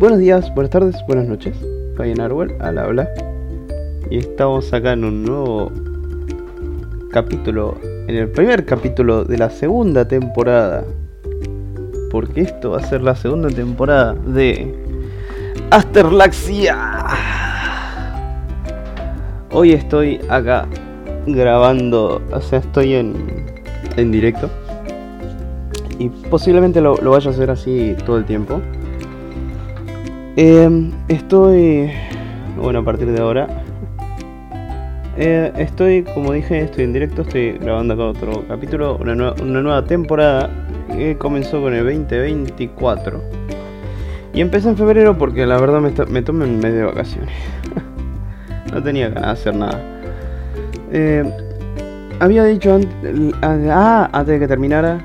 Buenos días, buenas tardes, buenas noches. Fabián Arwell al habla. Y estamos acá en un nuevo capítulo, en el primer capítulo de la segunda temporada. Porque esto va a ser la segunda temporada de Asterlaxia. Hoy estoy acá grabando, o sea, estoy en, en directo. Y posiblemente lo, lo vaya a hacer así todo el tiempo. Eh, estoy, bueno, a partir de ahora, eh, estoy, como dije, estoy en directo, estoy grabando acá otro capítulo, una, nue- una nueva temporada que comenzó con el 2024. Y empecé en febrero porque la verdad me, me tomé un mes de vacaciones. no tenía ganas de hacer nada. Eh, había dicho antes, ah, antes de que terminara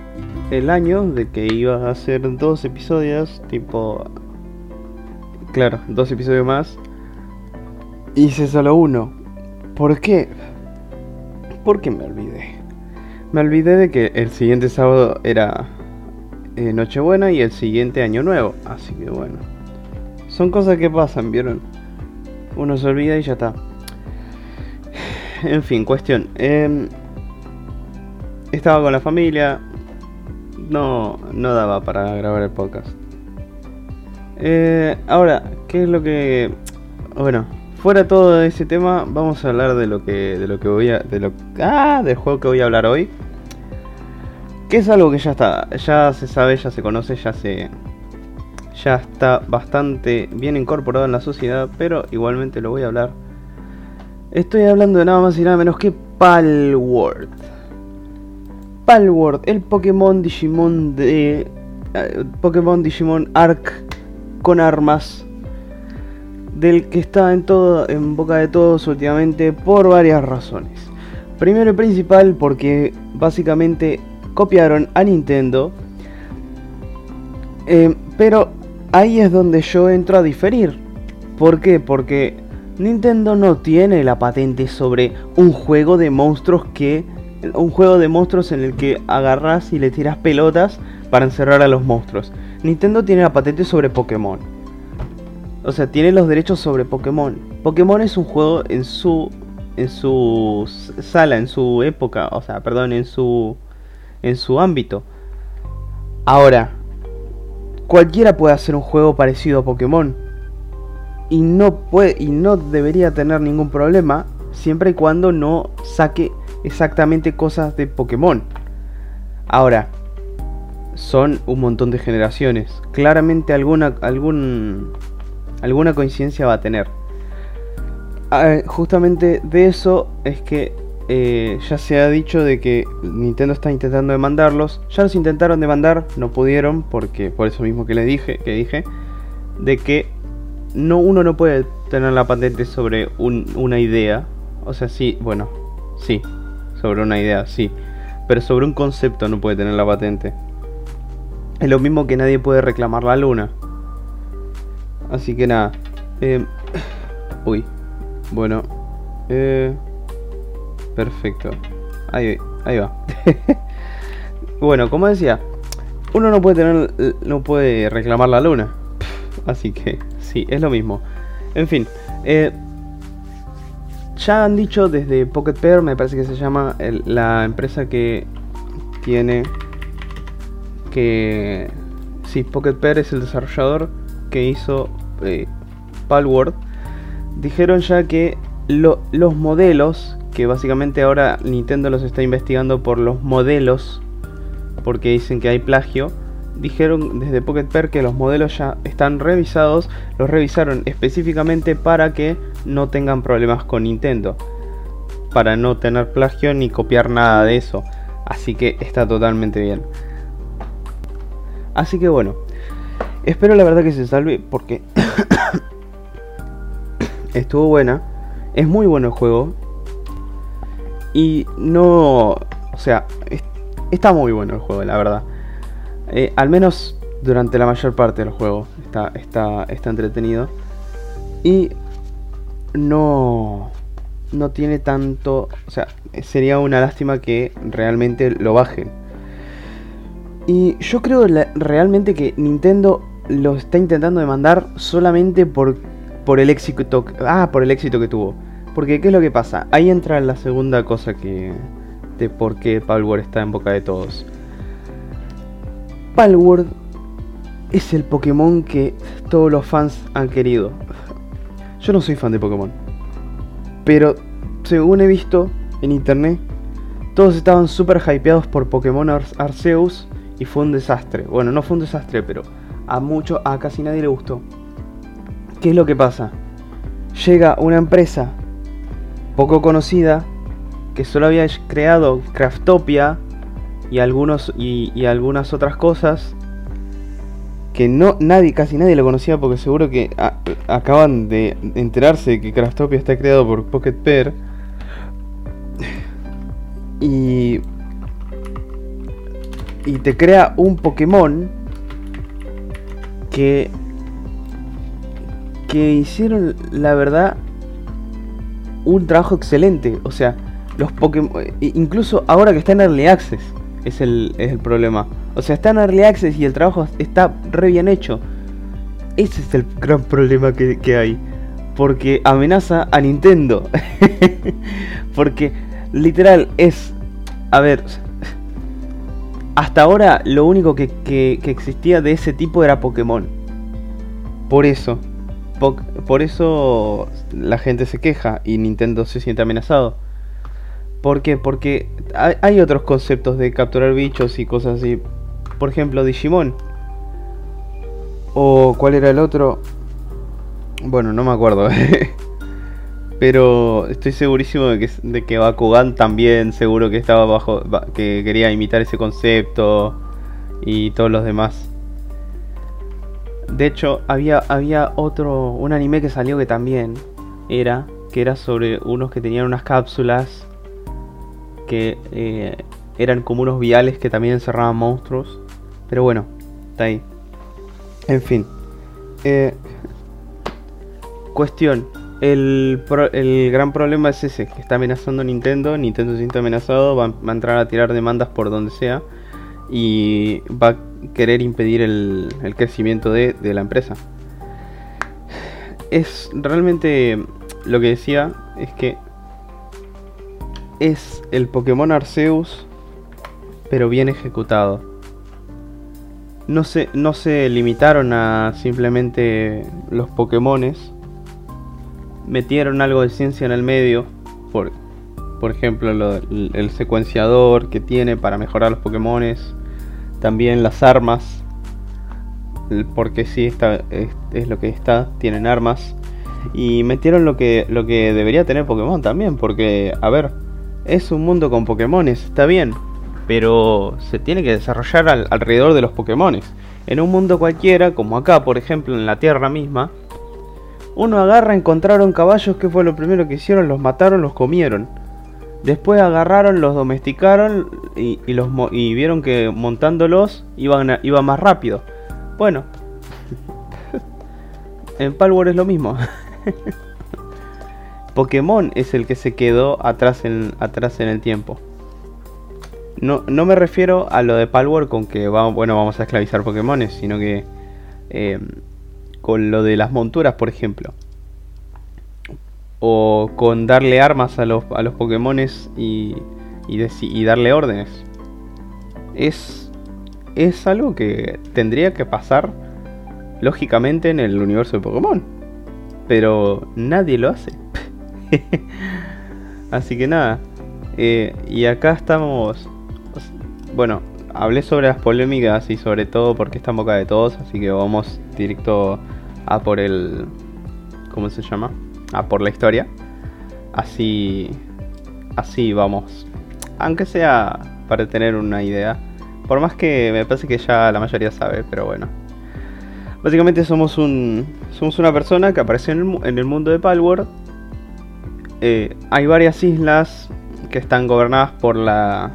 el año de que iba a hacer dos episodios, tipo Claro, dos episodios más. Hice solo uno. ¿Por qué? Porque me olvidé. Me olvidé de que el siguiente sábado era eh, Nochebuena y el siguiente Año Nuevo. Así que bueno. Son cosas que pasan, ¿vieron? Uno se olvida y ya está. En fin, cuestión. em, estaba con la familia. No, no daba para grabar el podcast. Eh, ahora, ¿qué es lo que... Bueno, fuera todo ese tema, vamos a hablar de lo que, de lo que voy a... De lo, ah, del juego que voy a hablar hoy. Que es algo que ya está, ya se sabe, ya se conoce, ya se... Ya está bastante bien incorporado en la sociedad, pero igualmente lo voy a hablar. Estoy hablando de nada más y nada menos que Palworld. Palworld, el Pokémon Digimon de... eh, Pokémon Digimon Arc con armas del que está en boca de todos últimamente por varias razones. Primero y principal porque básicamente copiaron a Nintendo. Eh, pero ahí es donde yo entro a diferir. ¿Por qué? Porque Nintendo no tiene la patente sobre un juego de monstruos que un juego de monstruos en el que agarras y le tiras pelotas para encerrar a los monstruos. Nintendo tiene la patente sobre Pokémon. O sea, tiene los derechos sobre Pokémon. Pokémon es un juego en su en su sala, en su época, o sea, perdón, en su en su ámbito. Ahora, cualquiera puede hacer un juego parecido a Pokémon y no puede y no debería tener ningún problema siempre y cuando no saque exactamente cosas de Pokémon. Ahora, son un montón de generaciones. Claramente alguna algún alguna coincidencia va a tener. Ah, justamente de eso es que eh, ya se ha dicho de que Nintendo está intentando demandarlos. Ya los intentaron demandar, no pudieron porque por eso mismo que le dije, que dije, de que no uno no puede tener la patente sobre un- una idea. O sea, sí, bueno, sí, sobre una idea, sí, pero sobre un concepto no puede tener la patente. Es lo mismo que nadie puede reclamar la luna. Así que nada. eh, uy. Bueno. eh, perfecto. Ahí, ahí va. bueno, como decía. Uno no puede tener. No puede reclamar la luna. Así que sí, es lo mismo. En fin. eh, ya han dicho desde Pocket Pair, me parece que se llama la empresa que tiene que sí, Pocket Pair es el desarrollador que hizo eh, Palworld. Dijeron ya que lo- los modelos, que básicamente ahora Nintendo los está investigando por los modelos, porque dicen que hay plagio. Dijeron desde Pocket Pair que los modelos ya están revisados, los revisaron específicamente para que no tengan problemas con Nintendo, para no tener plagio ni copiar nada de eso. Así que está totalmente bien. Así que bueno, espero la verdad que se salve porque estuvo buena. Es muy bueno el juego. Y no... O sea, es- está muy bueno el juego, la verdad. Eh, al menos durante la mayor parte del juego está, está, está entretenido. Y no... No tiene tanto... O sea, sería una lástima que realmente lo bajen. Y yo creo realmente que Nintendo lo está intentando demandar solamente por, por el éxito. Ah, por el éxito que tuvo. Porque, ¿qué es lo que pasa? Ahí entra la segunda cosa que. de por qué Palworld está en boca de todos. Palworld es el Pokémon que todos los fans han querido. Yo no soy fan de Pokémon. Pero, según he visto en internet, todos estaban súper hypeados por Pokémon Arceus y fue un desastre. Bueno, no fue un desastre, pero a mucho, a casi nadie le gustó. ¿Qué es lo que pasa? Llega una empresa poco conocida que solo había creado Craftopia y algunos y, algunas otras cosas que no nadie casi nadie lo conocía porque seguro que acaban de enterarse que Craftopia está creado por Pocket Pair y y te crea un Pokémon que que hicieron la verdad un trabajo excelente. O sea, los Pokémon. Incluso ahora que está en Early Access, es el, es el problema. O sea, está en Early Access y el trabajo está re bien hecho. Ese es el gran problema que, que hay. Porque amenaza a Nintendo. porque literal es. A ver. Hasta ahora lo único que, que, existía de ese tipo era Pokémon. Por eso por eso la gente se queja y Nintendo se siente amenazado. ¿Por qué? Porque hay, otros conceptos de capturar bichos y cosas así. Por ejemplo, Digimon. O cuál era el otro. Bueno, no me acuerdo. Pero estoy segurísimo de que, de que Bakugan también seguro que estaba bajo. que quería imitar ese concepto. Y todos los demás. De hecho, había, había otro, un anime que salió que también era, que era sobre unos que tenían unas cápsulas que eh, eran como unos viales que también encerraban monstruos. Pero bueno, está ahí. En fin. Eh, cuestión. El, gran problema es ese, que está amenazando Nintendo. Nintendo se siente amenazado, va, va a entrar a tirar demandas por donde sea. Y va a querer impedir el, crecimiento de, la empresa. Es realmente lo que decía es que es el Pokémon Arceus, pero bien ejecutado. No se, no se limitaron a simplemente los Pokémones. Metieron algo de ciencia en el medio. Por, por ejemplo, el secuenciador que tiene para mejorar los Pokémones también las armas, porque sí, está, es, lo que está, tienen armas. Y metieron lo que, lo que debería tener Pokémon también, porque, a ver, es un mundo con Pokémones, está bien, pero se tiene que desarrollar alrededor de los Pokémones. En un mundo cualquiera, como acá, por ejemplo, en la Tierra misma, uno agarra, encontraron caballos, que fue lo primero que hicieron? Los mataron, los comieron. Después agarraron, los domesticaron y, y vieron que montándolos iban, iba más rápido. Bueno, en Palworld es lo mismo. Pokémon es el que se quedó atrás en, atrás en el tiempo. No, no me refiero a lo de Palworld con que vamos, bueno, vamos a esclavizar Pokémones, sino que eh, con lo de las monturas, por ejemplo o con darle armas a los, a los Pokémones y, y, darle órdenes. Es, es algo que tendría que pasar lógicamente en el universo de Pokémon. Pero nadie lo hace. así que nada. Eh, y acá estamos... Bueno, hablé sobre las polémicas y sobre todo porque está en boca de todos. Así que vamos directo a por el... ¿Cómo se llama? a por la historia. Así, así vamos. Aunque sea para tener una idea. Por más que me parece que ya la mayoría sabe, pero bueno. Básicamente somos un somos una persona que aparece en el, mundo de Palworld. Eh, hay varias islas que están gobernadas por la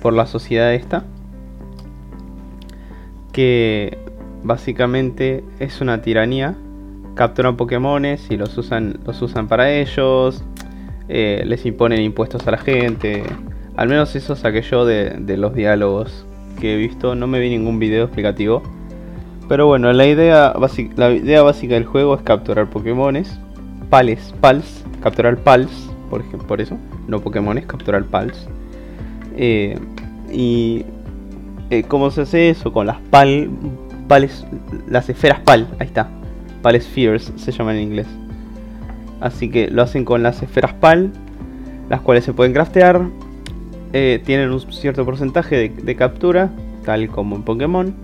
por la sociedad esta. Que básicamente es una tiranía capturan Pokémones y los usan, los usan para ellos, eh, les imponen impuestos a la gente. Al menos eso saqué yo de, los diálogos que he visto. No me vi ningún video explicativo. Pero bueno, la idea, la idea básica del juego es capturar Pokémones, pales, pals, capturar pals, por ejemplo, por eso, no Pokémones, capturar pals. Eh, y eh, cómo se hace eso con las pal, las esferas pal, ahí está, pal spheres se llama en inglés. Así que lo hacen con las esferas pal, las cuales se pueden craftear, eh, tienen un cierto porcentaje de, captura, tal como en Pokémon,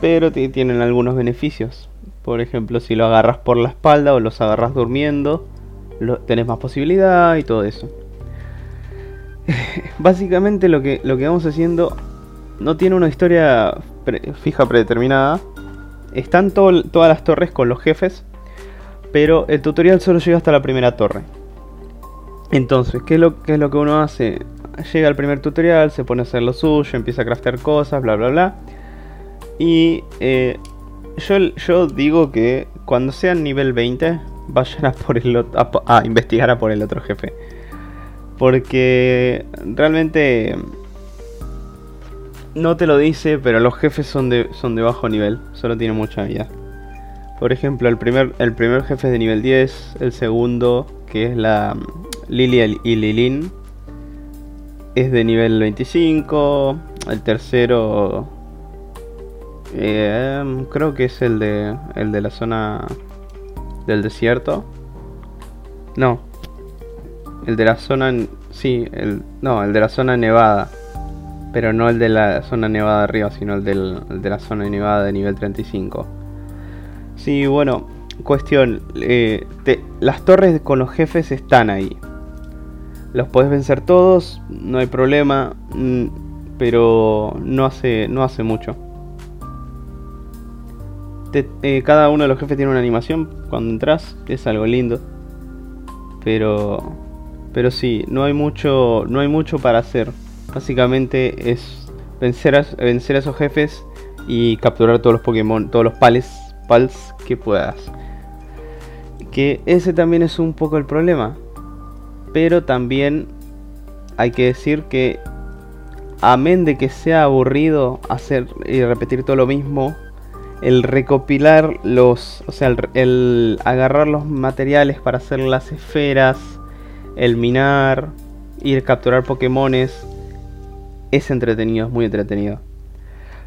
pero tienen algunos beneficios. Por ejemplo, si lo agarras por la espalda o los agarras durmiendo, tenés más posibilidad y todo eso. Básicamente lo que, lo que vamos haciendo no tiene una historia fija predeterminada. Están todas las torres con los jefes, pero el tutorial solo llega hasta la primera torre. Entonces, ¿qué es lo, qué es lo que uno hace? Llega al primer tutorial, se pone a hacer lo suyo, empieza a craftear cosas, bla bla bla. Y eh, yo, yo digo que cuando sean nivel 20, vayan a, por el, a investigar a por el otro jefe. Porque realmente no te lo dice, pero los jefes son de, son de bajo nivel, solo tienen mucha vida. Por ejemplo, el primer, el primer jefe es de nivel 10, el segundo, que es la Lily y Lilin, es de nivel 25, el tercero eh, creo que es el de, el de la zona del desierto. No, el de la zona. Sí, el. No, el de la zona nevada. Pero no el de la zona nevada arriba, sino el, del, de la zona nevada de nivel 35. Sí, bueno, cuestión. Eh, las torres con los jefes están ahí. Los puedes vencer todos, no hay problema. Mm, pero no hace, no hace mucho. Eh, cada uno de los jefes tiene una animación cuando entras, es algo lindo. Pero pero sí, no hay mucho, no hay mucho para hacer. Básicamente es vencer a, vencer a esos jefes y capturar todos los Pokémon, todos los pales, pals que puedas. Que ese también es un poco el problema. Pero también hay que decir que amén de que sea aburrido hacer y repetir todo lo mismo, el recopilar los, o sea, el agarrar los materiales para hacer las esferas, el minar, ir a capturar Pokémones, es entretenido, es muy entretenido.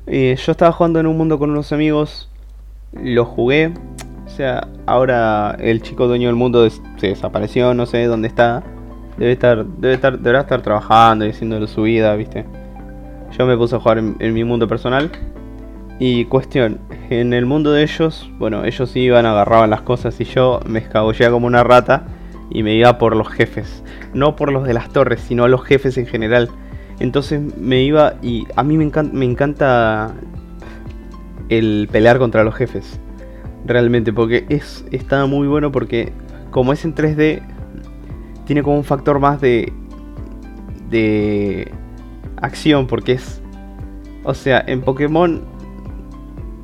Yo estaba jugando en un mundo con unos amigos, lo jugué, o sea, ahora el chico dueño del mundo se desapareció, no sé dónde está. Debe estar, debe estar, deberá estar trabajando y haciendo su vida, ¿viste? Yo me puse a jugar en, mi mundo personal. Y cuestión, en el mundo de ellos, bueno, ellos iban, agarraban las cosas y yo me escabullía como una rata y me iba por los jefes. No por los de las torres, sino los jefes en general. Entonces me iba y a mí me encanta, me encanta el pelear contra los jefes. Realmente, porque es, está muy bueno porque como es en 3D, tiene como un factor más de, de acción, porque es... O sea, en Pokémon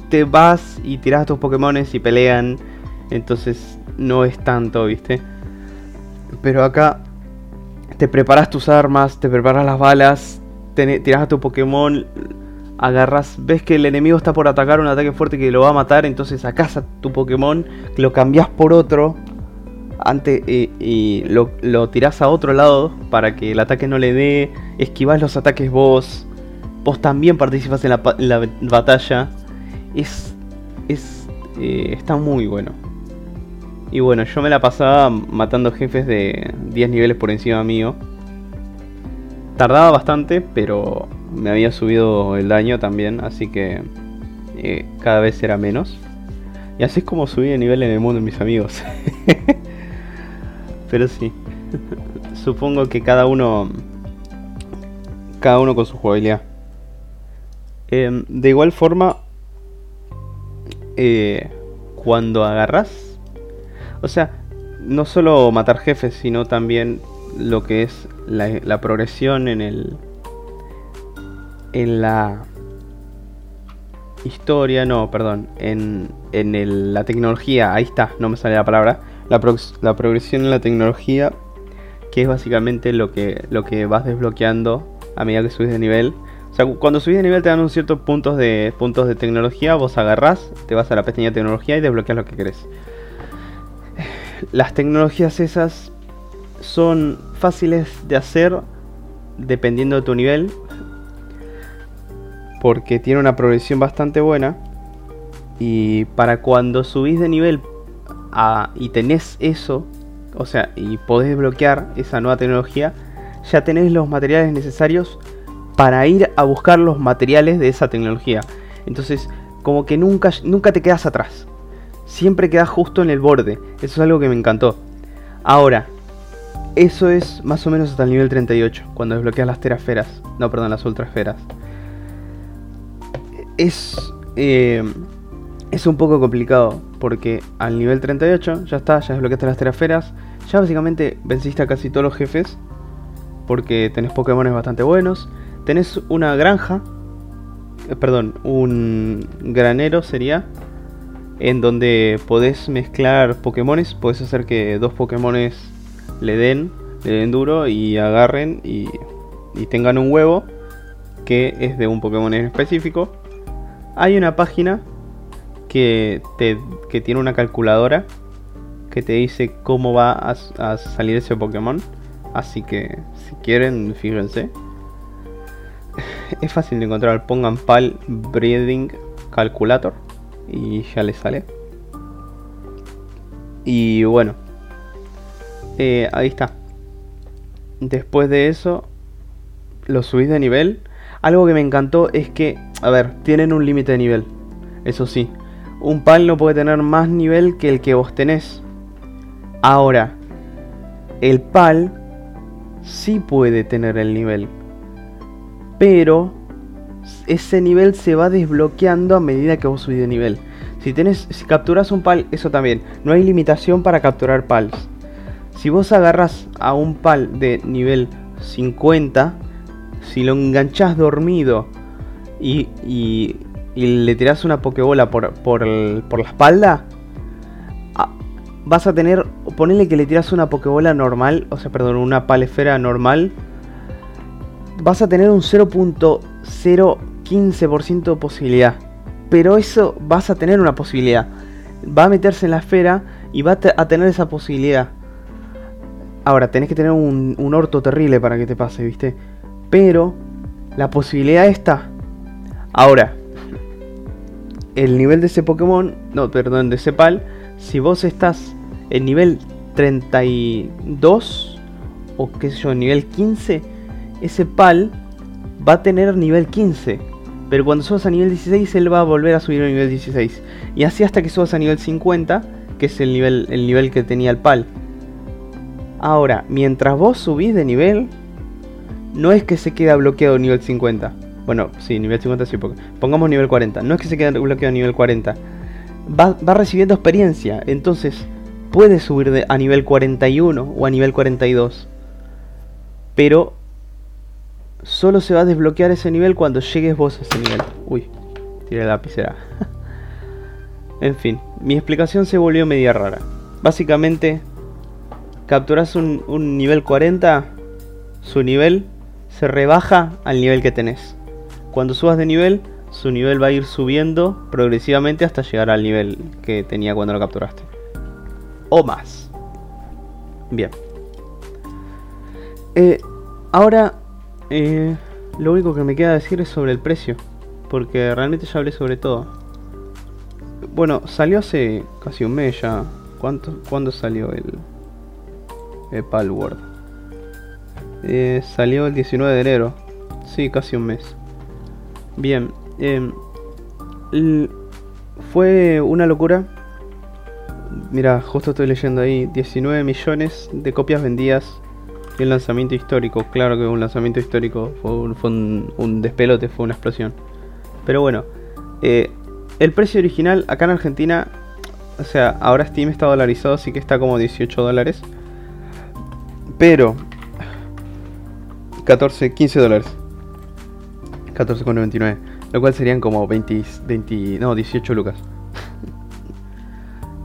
te vas y tiras a tus Pokémones y pelean. Entonces no es tanto, ¿viste? Pero acá te preparas tus armas, te preparas las balas, tiras a tu Pokémon, agarras, ves que el enemigo está por atacar un ataque fuerte que lo va a matar, entonces sacas a tu Pokémon, lo cambias por otro antes, y lo, lo tirás a otro lado para que el ataque no le dé, esquivas los ataques vos, vos también participas en la, batalla. Es, es, eh, está muy bueno. Y bueno, yo me la pasaba matando jefes de 10 niveles por encima mío. Tardaba bastante, pero me había subido el daño también, así que eh, cada vez era menos. Y así es como subí de nivel en el mundo mis amigos. pero sí, supongo que cada uno, cada uno con su jugabilidad. Em, de igual forma, eh, cuando agarras o sea, no solo matar jefes, sino también lo que es la, progresión en el. en la historia, no, perdón, en, en la tecnología, ahí está, no me sale la palabra, la, la, progresión en la tecnología, que es básicamente lo que, lo que vas desbloqueando a medida que subes de nivel. O sea, cuando subís de nivel te dan un cierto puntos de, puntos de tecnología, vos agarrás, te vas a la pestaña de tecnología y desbloqueas lo que querés. Las tecnologías esas son fáciles de hacer dependiendo de tu nivel. Porque tiene una progresión bastante buena. Y para cuando subís de nivel y tenés eso, o sea, y podés desbloquear esa nueva tecnología, ya tenés los materiales necesarios para ir a buscar los materiales de esa tecnología. Entonces, como que nunca, nunca te quedas atrás. Siempre quedas justo en el borde. Eso es algo que me encantó. Ahora, eso es más o menos hasta el nivel 38, cuando desbloqueas las terasferas. No, perdón, las ultrasferas. Es, eh, es un poco complicado, porque al nivel 38 ya está, ya desbloqueaste las terasferas. Ya básicamente venciste a casi todos los jefes, porque tenés Pokémon bastante buenos. Tenés una granja, eh, perdón, un granero sería, en donde podés mezclar Pokémones. Podés hacer que dos Pokémones le den, le den duro y agarren y, tengan un huevo que es de un Pokémon en específico. Hay una página que, te, que tiene una calculadora que te dice cómo va a, salir ese Pokémon. Así que si quieren, fíjense. Es fácil de encontrar. Pongan PAL Breeding Calculator y ya les sale. Y bueno, eh, ahí está. Después de eso, lo subís de nivel. Algo que me encantó es que, a ver, tienen un límite de nivel. Eso sí, un pal no puede tener más nivel que el que vos tenés. Ahora, el pal sí puede tener el nivel. Pero ese nivel se va desbloqueando a medida que vos subís de nivel. Si si capturas un pal, eso también. No hay limitación para capturar pals. Si vos agarras a un pal de nivel 50, si lo enganchás dormido y, y, le tirás una pokebola por, por, por la espalda, vas a tener, ponele que le tiras una pokebola normal, o sea, perdón, una palesfera normal, vas a tener un 0.015% de posibilidad. Pero eso vas a tener una posibilidad. Va a meterse en la esfera y va a tener esa posibilidad. Ahora, tenés que tener un, un orto terrible para que te pase, ¿viste? Pero la posibilidad está. Ahora, el nivel de ese Pokémon, no, perdón, de ese pal, si vos estás en nivel 32 o qué sé yo, nivel 15, ese pal va a tener nivel 15. Pero cuando subas a nivel 16, él va a volver a subir a nivel 16. Y así hasta que subas a nivel 50, que es el nivel, el nivel que tenía el pal. Ahora, mientras vos subís de nivel, no es que se queda bloqueado nivel 50. Bueno, sí, nivel 50 sí, porque pongamos nivel 40. No es que se quede bloqueado nivel 40. Va, va recibiendo experiencia, entonces puede subir de, a nivel 41 o a nivel 42. Pero solo se va a desbloquear ese nivel cuando llegues vos a ese nivel. Uy, tiré la lapicera. en fin, mi explicación se volvió media rara. Básicamente, capturas un, nivel 40, su nivel se rebaja al nivel que tenés. Cuando subas de nivel, su nivel va a ir subiendo progresivamente hasta llegar al nivel que tenía cuando lo capturaste. O más. Bien. Eh, ahora, eh, lo único que me queda decir es sobre el precio. Porque realmente ya hablé sobre todo. Bueno, salió hace casi un mes ya. ¿Cuánto, ¿Cuándo salió el, eh, Palworld. Eh, salió el 19 de enero. Sí, casi un mes. Bien. Em, fue una locura. Mira, justo estoy leyendo ahí. 19 millones de copias vendidas. Y un lanzamiento histórico. Claro que un lanzamiento histórico. Fue un, un, despelote, fue una explosión. Pero bueno. Eh, el precio original acá en Argentina. O sea, ahora Steam está dolarizado, así que está como 18 dólares. Pero 14, 15 dólares. 14,99. Lo cual serían como 20, 20, no, 18 lucas.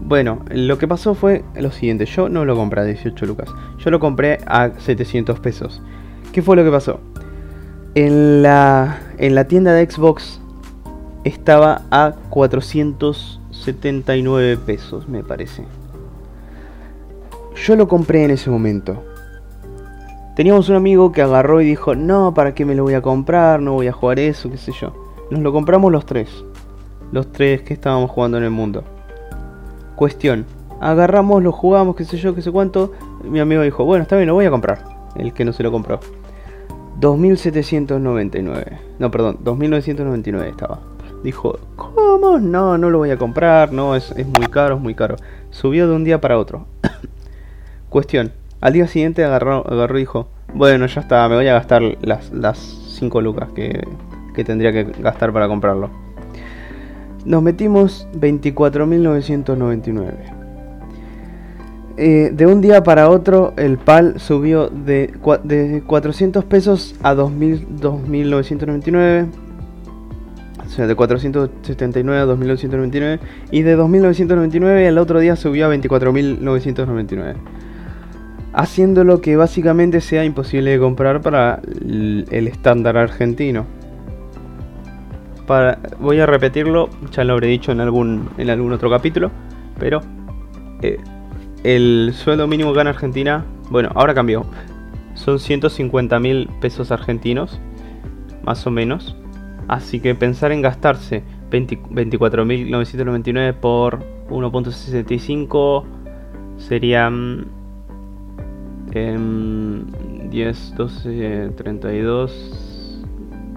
Bueno, lo que pasó fue lo siguiente. Yo no lo compré a 18 lucas. Yo lo compré a 700 pesos. ¿Qué fue lo que pasó? En la, en la tienda de Xbox estaba a 479 pesos, me parece. Yo lo compré en ese momento. Teníamos un amigo que agarró y dijo, no, ¿para qué me lo voy a comprar? No voy a jugar eso, qué sé yo. Nos lo compramos los tres. Los tres que estábamos jugando en el mundo. Cuestión. Agarramos, lo jugamos, qué sé yo, qué sé cuánto. Mi amigo dijo, bueno, está bien, lo voy a comprar. El que no se lo compró. 2799. No, perdón, 2999 estaba. Dijo, ¿cómo? No, no lo voy a comprar. No, es, muy caro, es muy caro. Subió de un día para otro. Cuestión al día siguiente agarró, agarró y dijo, bueno, ya está, me voy a gastar las, las 5 lucas que, que tendría que gastar para comprarlo. Nos metimos 24.999. Eh, de un día para otro el PAL subió de, de 400 pesos a 2.999. O sea, de 479 a 2.999. Y de 2.999 el otro día subió a 24.999 haciéndolo que básicamente sea imposible de comprar para el estándar argentino. Voy a repetirlo, ya lo habré dicho en algún, en algún otro capítulo, pero eh, el sueldo mínimo acá en Argentina, bueno, ahora cambió, son 150 mil pesos argentinos, más o menos. Así que pensar en gastarse 24.999 por 1.65 serían 10, 12, 32,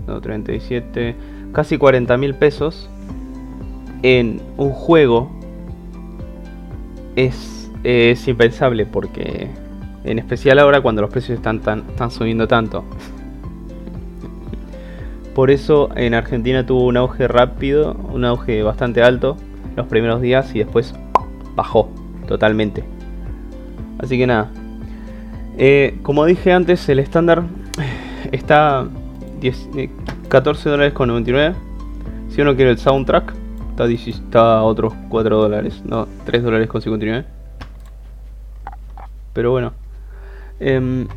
no, 37, casi 40 mil pesos en un juego es, es impensable porque en especial ahora cuando los precios están, tan, están subiendo tanto. Por eso en Argentina tuvo un auge rápido, un auge bastante alto los primeros días y después bajó totalmente. Así que nada, eh, como dije antes, el estándar está 14 eh, dólares con 99. Si uno quiere el soundtrack, está, está otros 4 dólares, no, 3 dólares con 59. Pero bueno, em,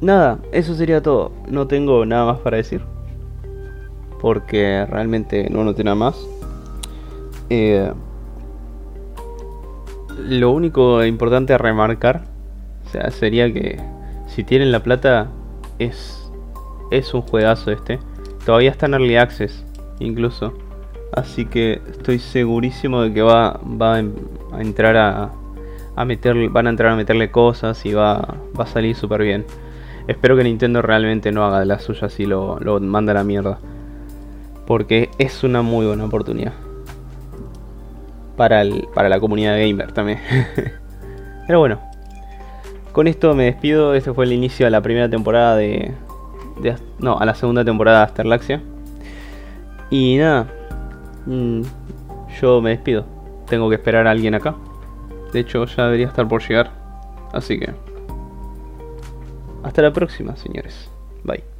nada, eso sería todo. No tengo nada más para decir. Porque realmente no noté nada más. Eh, lo único importante a remarcar sería que si tienen la plata, es, es un juegazo este. Todavía está en Early Access, incluso. Así que estoy segurísimo de que va, va a entrar a, van a entrar a meterle cosas y va, a salir súper bien. Espero que Nintendo realmente no haga de la suya lo, lo manda a la mierda. Porque es una muy buena oportunidad. Para, el, para la comunidad gamer también. Pero bueno, con esto me despido. Este fue el inicio de la primera temporada de. No, a la segunda temporada de Asterlaxia. Y nada. Mm, yo me despido. Tengo que esperar a alguien acá. De hecho, ya debería estar por llegar. Así que. Hasta la próxima, señores. Bye.